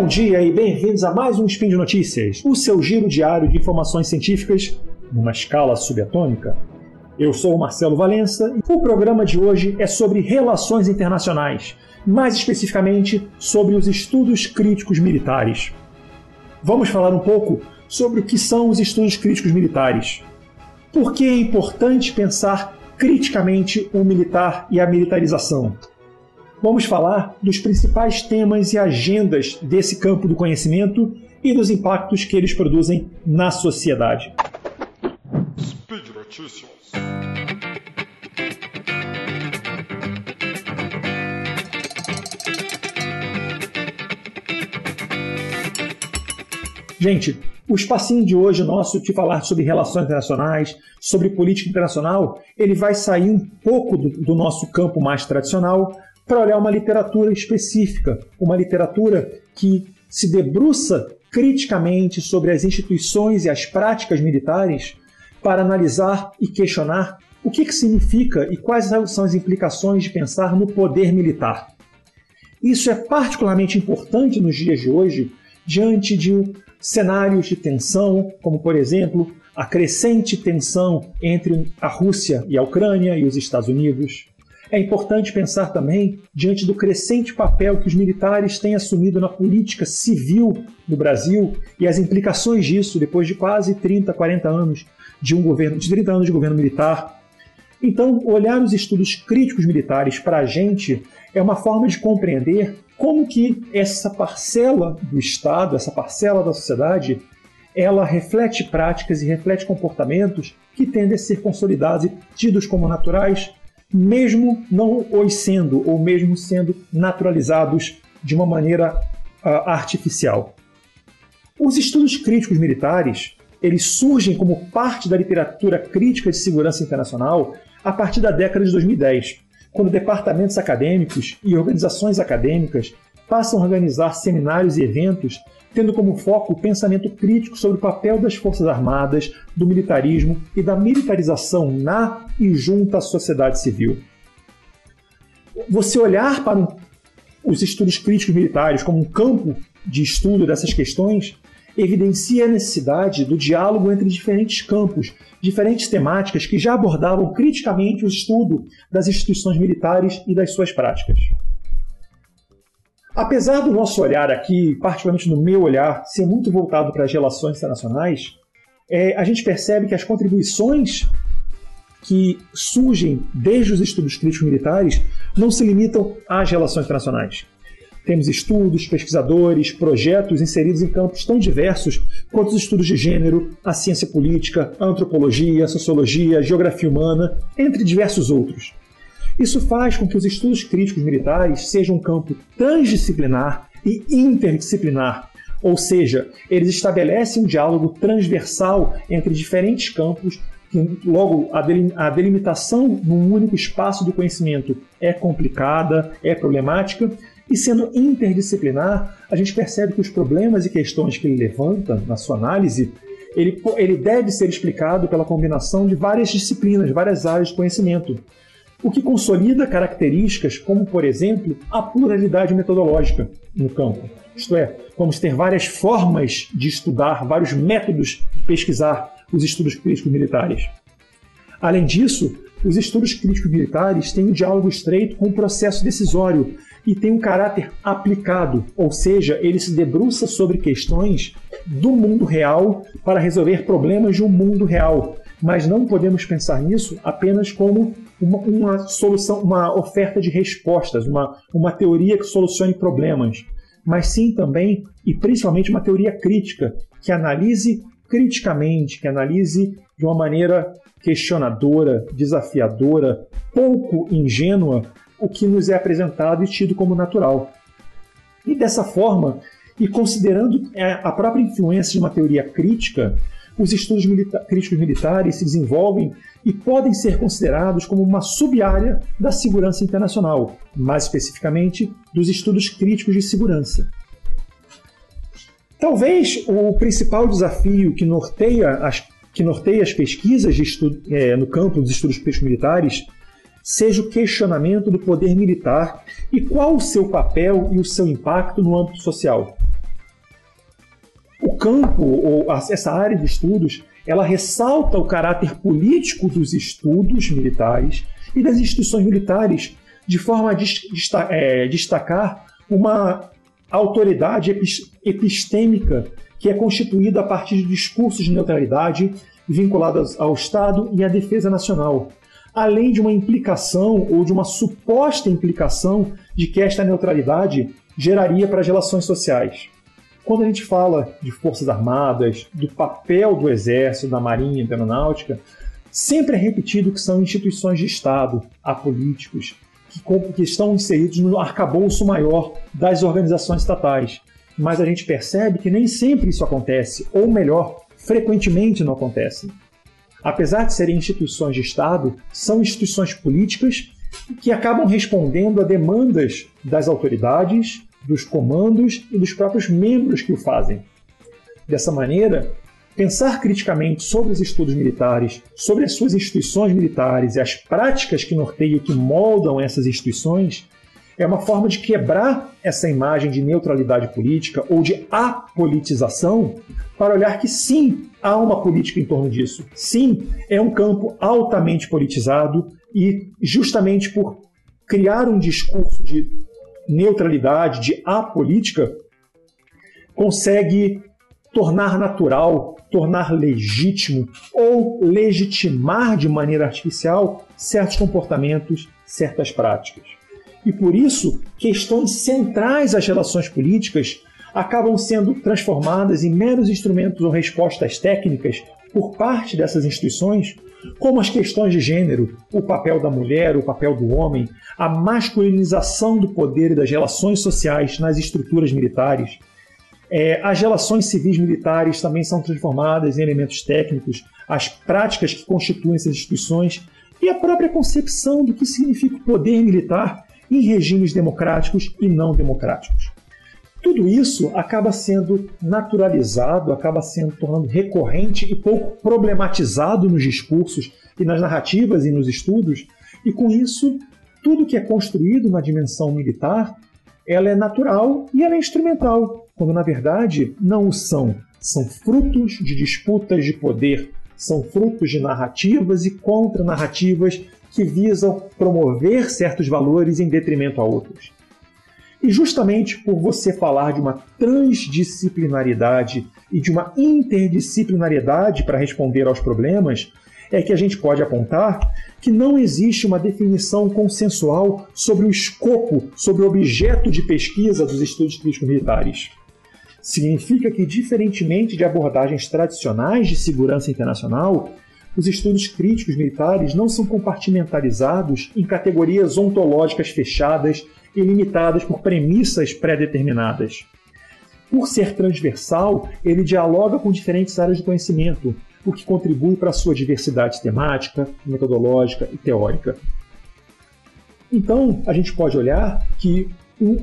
Bom dia e bem-vindos a mais um Spin de Notícias, o seu giro diário de informações científicas numa escala subatômica. Eu sou o Marcelo Valença e o programa de hoje é sobre relações internacionais, mais especificamente sobre os estudos críticos militares. Vamos falar um pouco sobre o que são os estudos críticos militares. Por que é importante pensar criticamente o militar e a militarização? Vamos falar dos principais temas e agendas desse campo do conhecimento e dos impactos que eles produzem na sociedade. Speed Notícias. Gente, o espacinho de hoje nosso de falar sobre relações internacionais, sobre política internacional, ele vai sair um pouco do, do nosso campo mais tradicional para olhar uma literatura específica, uma literatura que se debruça criticamente sobre as instituições e as práticas militares para analisar e questionar o que, que significa e quais são as implicações de pensar no poder militar. Isso é particularmente importante nos dias de hoje, diante de cenários de tensão, como por exemplo a crescente tensão entre a Rússia e a Ucrânia e os Estados Unidos. É importante pensar também diante do crescente papel que os militares têm assumido na política civil no Brasil e as implicações disso depois de quase 30, 40 anos de um governo, de 30 anos de governo militar. Então, olhar os estudos críticos militares para a gente é uma forma de compreender como que essa parcela do Estado, essa parcela da sociedade, ela reflete práticas e reflete comportamentos que tendem a ser consolidados e tidos como naturais, mesmo não os sendo, ou mesmo sendo naturalizados de uma maneira uh, artificial. Os estudos críticos militares, eles surgem como parte da literatura crítica de segurança internacional a partir da década de 2010 quando departamentos acadêmicos e organizações acadêmicas passam a organizar seminários e eventos tendo como foco o pensamento crítico sobre o papel das Forças Armadas, do militarismo e da militarização na e junto à sociedade civil. Você olhar para os estudos críticos militares como um campo de estudo dessas questões evidencia a necessidade do diálogo entre diferentes campos, diferentes temáticas que já abordavam criticamente o estudo das instituições militares e das suas práticas. Apesar do nosso olhar aqui, particularmente no meu olhar, ser muito voltado para as relações internacionais, é, a gente percebe que as contribuições que surgem desde os estudos críticos militares não se limitam às relações internacionais. Temos estudos, pesquisadores, projetos inseridos em campos tão diversos quanto os estudos de gênero, a ciência política, a antropologia, a sociologia, a geografia humana, entre diversos outros. Isso faz com que os estudos críticos militares sejam um campo transdisciplinar e interdisciplinar, ou seja, eles estabelecem um diálogo transversal entre diferentes campos logo a delimitação num único espaço do conhecimento é complicada, é problemática, e sendo interdisciplinar, a gente percebe que os problemas e questões que ele levanta na sua análise, ele, ele deve ser explicado pela combinação de várias disciplinas, várias áreas de conhecimento, o que consolida características como, por exemplo, a pluralidade metodológica no campo. Isto é, vamos ter várias formas de estudar, vários métodos de pesquisar os estudos críticos militares. Além disso, os estudos críticos militares têm um diálogo estreito com o processo decisório, e tem um caráter aplicado, ou seja, ele se debruça sobre questões do mundo real para resolver problemas de um mundo real. Mas não podemos pensar nisso apenas como uma, uma solução, uma oferta de respostas, uma, uma teoria que solucione problemas, mas sim também e principalmente uma teoria crítica que analise criticamente, que analise de uma maneira questionadora, desafiadora, pouco ingênua o que nos é apresentado e tido como natural. E dessa forma, e considerando é, a própria influência de uma teoria crítica, os estudos milita críticos militares se desenvolvem e podem ser considerados como uma sub-área da segurança internacional, mais especificamente dos estudos críticos de segurança. Talvez o principal desafio que norteia as, que norteia as pesquisas é, no campo dos estudos críticos militares seja o questionamento do poder militar e qual o seu papel e o seu impacto no âmbito social. o campo, ou essa área de estudos, ela ressalta o caráter político dos estudos militares e das instituições militares, de forma a é, destacar uma autoridade epistêmica que é constituída a partir de discursos de neutralidade vinculados ao Estado e à defesa nacional, além de uma implicação ou de uma suposta implicação de que esta neutralidade geraria para as relações sociais. Quando a gente fala de forças armadas, do papel do exército, da marinha, da aeronáutica, sempre é repetido que são instituições de Estado, apolíticos, que, que estão inseridos no arcabouço maior das organizações estatais. Mas a gente percebe que nem sempre isso acontece, ou melhor, frequentemente não acontece. Apesar de serem instituições de Estado, são instituições políticas que acabam respondendo a demandas das autoridades, dos comandos e dos próprios membros que o fazem. Dessa maneira, pensar criticamente sobre os estudos militares, sobre as suas instituições militares e as práticas que norteiam e que moldam essas instituições é uma forma de quebrar essa imagem de neutralidade política ou de apolitização para olhar que sim, há uma política em torno disso. Sim, é um campo altamente politizado e justamente por criar um discurso de neutralidade, de apolítica, consegue tornar natural, tornar legítimo ou legitimar de maneira artificial certos comportamentos, certas práticas. E por isso, questões centrais às relações políticas acabam sendo transformadas em meros instrumentos ou respostas técnicas por parte dessas instituições, como as questões de gênero, o papel da mulher, o papel do homem, a masculinização do poder e das relações sociais nas estruturas militares. É, as relações civis militares também são transformadas em elementos técnicos, as práticas que constituem essas instituições e a própria concepção do que significa o poder militar em regimes democráticos e não democráticos. Tudo isso acaba sendo naturalizado, acaba sendo tornando recorrente e pouco problematizado nos discursos e nas narrativas e nos estudos, e com isso, tudo que é construído na dimensão militar, ela é natural e ela é instrumental, quando na verdade não o são. São frutos de disputas de poder, são frutos de narrativas e contra-narrativas que visam promover certos valores em detrimento a outros. E justamente por você falar de uma transdisciplinaridade e de uma interdisciplinariedade para responder aos problemas, é que a gente pode apontar que não existe uma definição consensual sobre o escopo, sobre o objeto de pesquisa dos estudos críticos militares. Significa que, diferentemente de abordagens tradicionais de segurança internacional, os estudos críticos militares não são compartimentalizados em categorias ontológicas fechadas e limitadas por premissas pré-determinadas. Por ser transversal, ele dialoga com diferentes áreas de conhecimento, o que contribui para a sua diversidade temática, metodológica e teórica. Então, a gente pode olhar que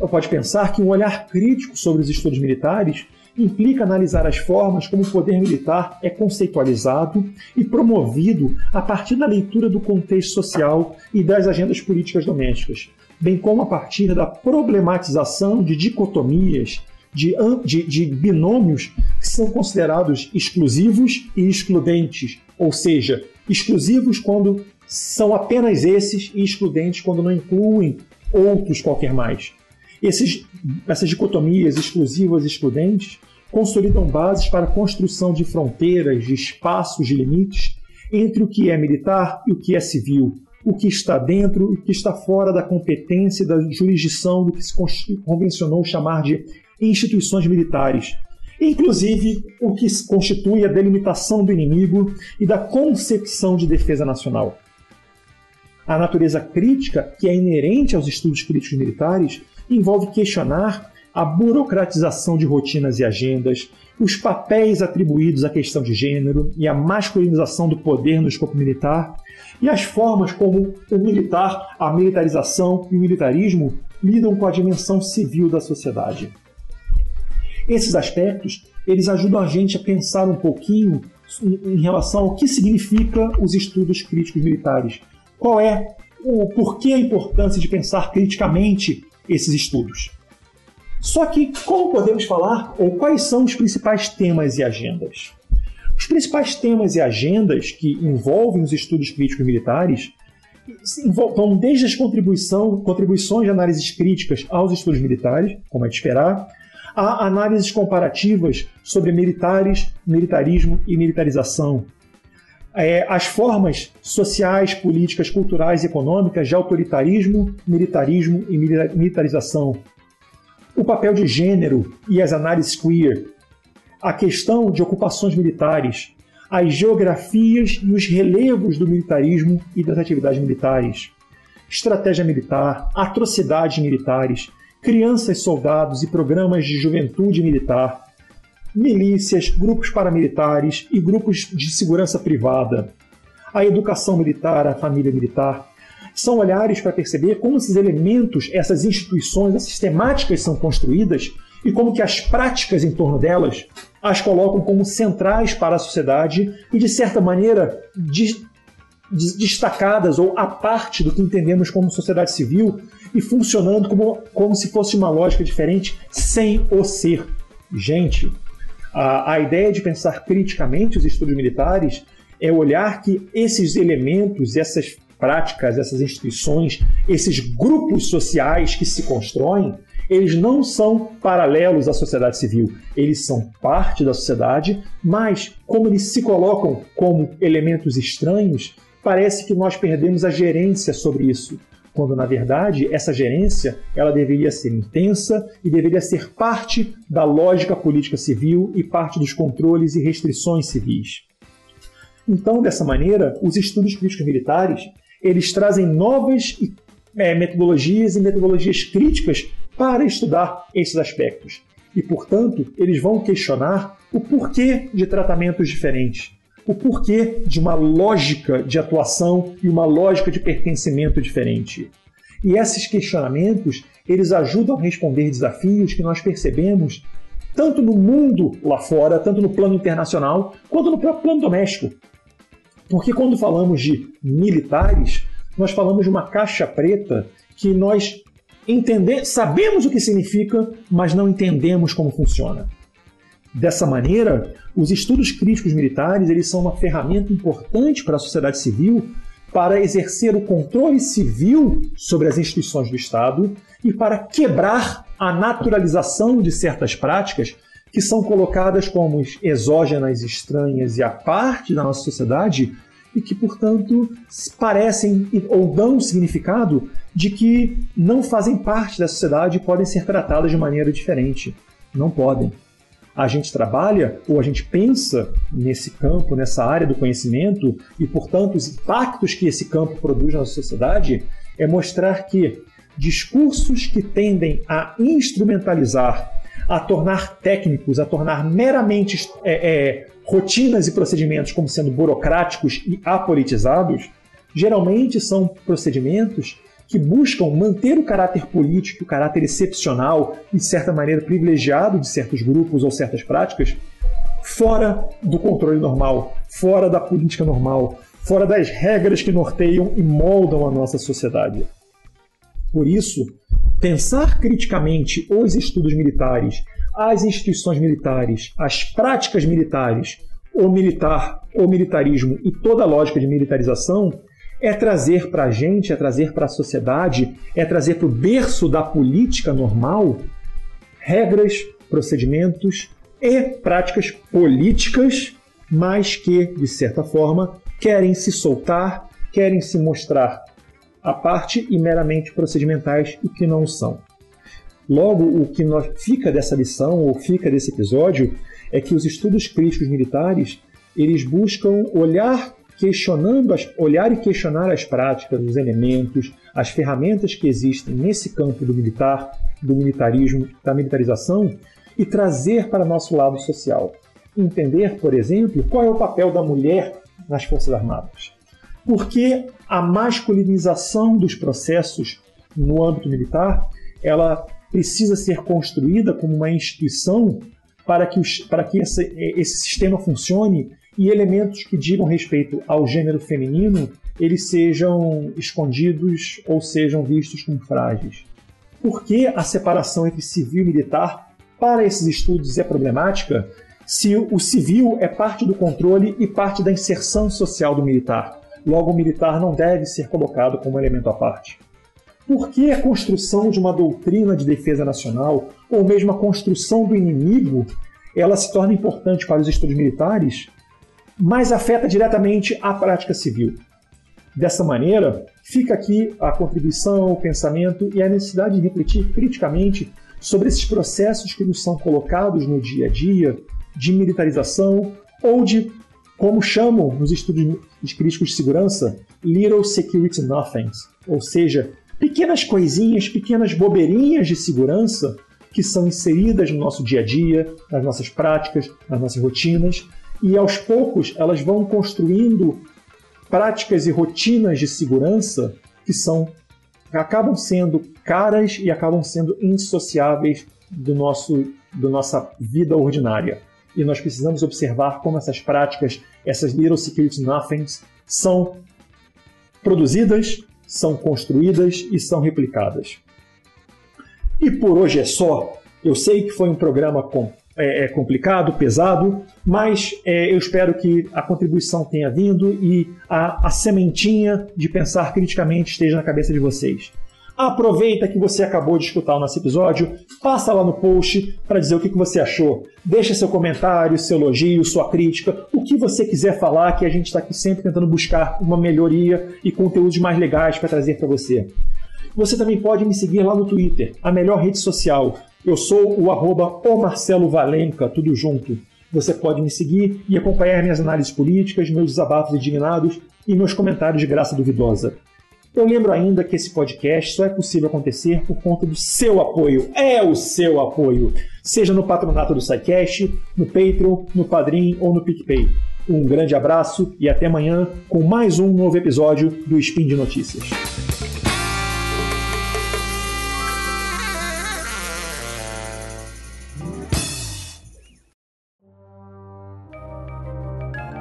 pode pensar que um olhar crítico sobre os estudos militares implica analisar as formas como o poder militar é conceitualizado e promovido a partir da leitura do contexto social e das agendas políticas domésticas, bem como a partir da problematização de dicotomias, de, de, de binômios que são considerados exclusivos e excludentes, ou seja, exclusivos quando são apenas esses e excludentes quando não incluem outros qualquer mais. Esses, essas dicotomias exclusivas e excludentes consolidam bases para a construção de fronteiras, de espaços de limites entre o que é militar e o que é civil, o que está dentro e o que está fora da competência e da jurisdição do que se convencionou chamar de instituições militares, inclusive o que constitui a delimitação do inimigo e da concepção de defesa nacional. A natureza crítica, que é inerente aos estudos críticos militares, envolve questionar a burocratização de rotinas e agendas, os papéis atribuídos à questão de gênero e a masculinização do poder no escopo militar, e as formas como o militar, a militarização e o militarismo lidam com a dimensão civil da sociedade. Esses aspectos, eles ajudam a gente a pensar um pouquinho em relação ao que significa os estudos críticos militares. Qual é o porquê a importância de pensar criticamente esses estudos? Só que como podemos falar, ou quais são os principais temas e agendas? Os principais temas e agendas que envolvem os estudos críticos militares vão desde as contribuições de análises críticas aos estudos militares, como é de esperar, a análises comparativas sobre militares, militarismo e militarização, é, as formas sociais, políticas, culturais e econômicas de autoritarismo, militarismo e militarização, o papel de gênero e as análises queer, a questão de ocupações militares, as geografias e os relevos do militarismo e das atividades militares, estratégia militar, atrocidades militares, crianças soldados e programas de juventude militar, milícias, grupos paramilitares e grupos de segurança privada, a educação militar, a família militar. São olhares para perceber como esses elementos, essas instituições, essas temáticas são construídas e como que as práticas em torno delas as colocam como centrais para a sociedade e, de certa maneira, de, de, destacadas ou à parte do que entendemos como sociedade civil e funcionando como, como se fosse uma lógica diferente sem o ser. Gente, a, a ideia de pensar criticamente os estudos militares é olhar que esses elementos, essas práticas, essas instituições, esses grupos sociais que se constroem, eles não são paralelos à sociedade civil, eles são parte da sociedade, mas como eles se colocam como elementos estranhos, parece que nós perdemos a gerência sobre isso, quando na verdade essa gerência ela deveria ser intensa e deveria ser parte da lógica política civil e parte dos controles e restrições civis. Então, dessa maneira, os estudos críticos militares eles trazem novas é, metodologias e metodologias críticas para estudar esses aspectos. E, portanto, eles vão questionar o porquê de tratamentos diferentes, o porquê de uma lógica de atuação e uma lógica de pertencimento diferente. E esses questionamentos, eles ajudam a responder desafios que nós percebemos tanto no mundo lá fora, tanto no plano internacional, quanto no próprio plano doméstico. Porque quando falamos de militares, nós falamos de uma caixa preta que nós entender, sabemos o que significa, mas não entendemos como funciona. Dessa maneira, os estudos críticos militares eles são uma ferramenta importante para a sociedade civil para exercer o controle civil sobre as instituições do Estado e para quebrar a naturalização de certas práticas que são colocadas como exógenas, estranhas e à parte da nossa sociedade e que, portanto, parecem ou dão significado de que não fazem parte da sociedade e podem ser tratadas de maneira diferente. Não podem. A gente trabalha ou a gente pensa nesse campo, nessa área do conhecimento, e, portanto, os impactos que esse campo produz na sociedade é mostrar que discursos que tendem a instrumentalizar, a tornar técnicos, a tornar meramente é, é, rotinas e procedimentos como sendo burocráticos e apolitizados, geralmente são procedimentos que buscam manter o caráter político, o caráter excepcional e, de certa maneira, privilegiado de certos grupos ou certas práticas, fora do controle normal, fora da política normal, fora das regras que norteiam e moldam a nossa sociedade. Por isso, pensar criticamente os estudos militares, as instituições militares, as práticas militares, o militar, o militarismo e toda a lógica de militarização é trazer para a gente, é trazer para a sociedade, é trazer para o berço da política normal regras, procedimentos e práticas políticas, mas que, de certa forma, querem se soltar, querem se mostrar à parte e meramente procedimentais e que não são. Logo, o que fica dessa lição ou fica desse episódio é que os estudos críticos militares eles buscam olhar questionando, as, olhar e questionar as práticas, os elementos, as ferramentas que existem nesse campo do militar, do militarismo, da militarização e trazer para nosso lado social. Entender, por exemplo, qual é o papel da mulher nas Forças Armadas. Porque a masculinização dos processos no âmbito militar, ela precisa ser construída como uma instituição para que, os, para que esse, esse sistema funcione e elementos que digam respeito ao gênero feminino eles sejam escondidos ou sejam vistos como frágeis. por que a separação entre civil e militar para esses estudos é problemática se o civil é parte do controle e parte da inserção social do militar. Logo, o militar não deve ser colocado como elemento à parte. Por que a construção de uma doutrina de defesa nacional, ou mesmo a construção do inimigo, ela se torna importante para os estudos militares, mas afeta diretamente a prática civil? Dessa maneira, fica aqui a contribuição, o pensamento e a necessidade de refletir criticamente sobre esses processos que nos são colocados no dia a dia de militarização ou de, como chamam nos estudos críticos de segurança, little security nothings, ou seja, pequenas coisinhas, pequenas bobeirinhas de segurança que são inseridas no nosso dia a dia, nas nossas práticas, nas nossas rotinas, e aos poucos elas vão construindo práticas e rotinas de segurança que são acabam sendo caras e acabam sendo indissociáveis do nosso da nossa vida ordinária. E nós precisamos observar como essas práticas, essas little security nothings, são produzidas, são construídas e são replicadas. E por hoje é só. Eu sei que foi um programa com, é, é complicado, pesado, mas é, eu espero que a contribuição tenha vindo e a, a sementinha de pensar criticamente esteja na cabeça de vocês. Aproveita que você acabou de escutar o nosso episódio, passa lá no post para dizer o que você achou. Deixa seu comentário, seu elogio, sua crítica, o que você quiser falar, que a gente está aqui sempre tentando buscar uma melhoria e conteúdos mais legais para trazer para você. Você também pode me seguir lá no Twitter, a melhor rede social. Eu sou o arroba o Marcelo Valenca, tudo junto. Você pode me seguir e acompanhar minhas análises políticas, meus desabafos indignados e meus comentários de graça duvidosa. Eu lembro ainda que esse podcast só é possível acontecer por conta do seu apoio. É o seu apoio. Seja no patronato do SciCast, no Patreon, no Padrim ou no PicPay. Um grande abraço e até amanhã com mais um novo episódio do Spin de Notícias.